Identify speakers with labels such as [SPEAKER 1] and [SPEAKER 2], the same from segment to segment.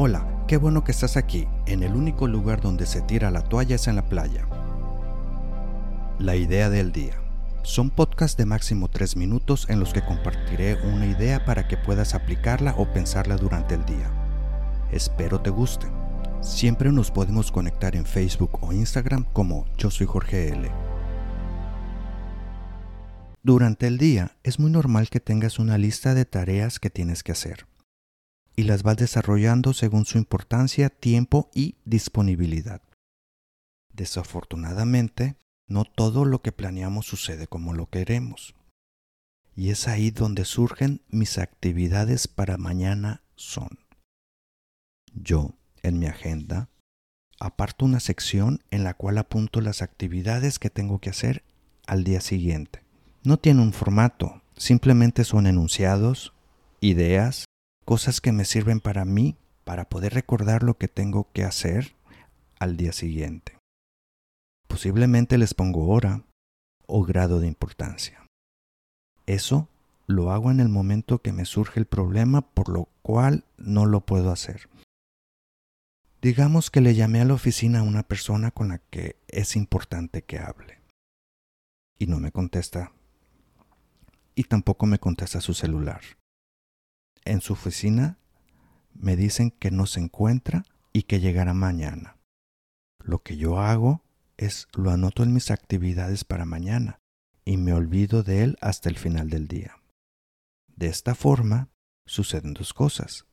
[SPEAKER 1] Hola, qué bueno que estás aquí. En el único lugar donde se tira la toalla es en la playa. La idea del día. Son podcasts de máximo 3 minutos en los que compartiré una idea para que puedas aplicarla o pensarla durante el día. Espero te guste. Siempre nos podemos conectar en Facebook o Instagram como Yo soy Jorge L. Durante el día es muy normal que tengas una lista de tareas que tienes que hacer y las vas desarrollando según su importancia, tiempo y disponibilidad. Desafortunadamente, no todo lo que planeamos sucede como lo queremos. Y es ahí donde surgen mis actividades para mañana son. Yo, en mi agenda, aparto una sección en la cual apunto las actividades que tengo que hacer al día siguiente. No tiene un formato, simplemente son enunciados, ideas, cosas que me sirven para mí para poder recordar lo que tengo que hacer al día siguiente. Posiblemente les pongo hora o grado de importancia. Eso lo hago en el momento que me surge el problema por lo cual no lo puedo hacer. Digamos que le llamé a la oficina a una persona con la que es importante que hable. Y no me contesta. Y tampoco me contesta su celular en su oficina me dicen que no se encuentra y que llegará mañana. Lo que yo hago es lo anoto en mis actividades para mañana y me olvido de él hasta el final del día. De esta forma suceden dos cosas.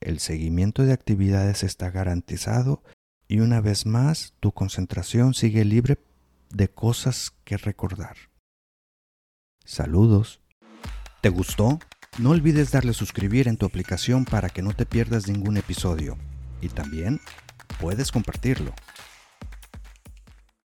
[SPEAKER 1] El seguimiento de actividades está garantizado y una vez más tu concentración sigue libre de cosas que recordar. Saludos. ¿Te gustó? No olvides darle suscribir en tu aplicación para que no te pierdas ningún episodio. Y también puedes compartirlo.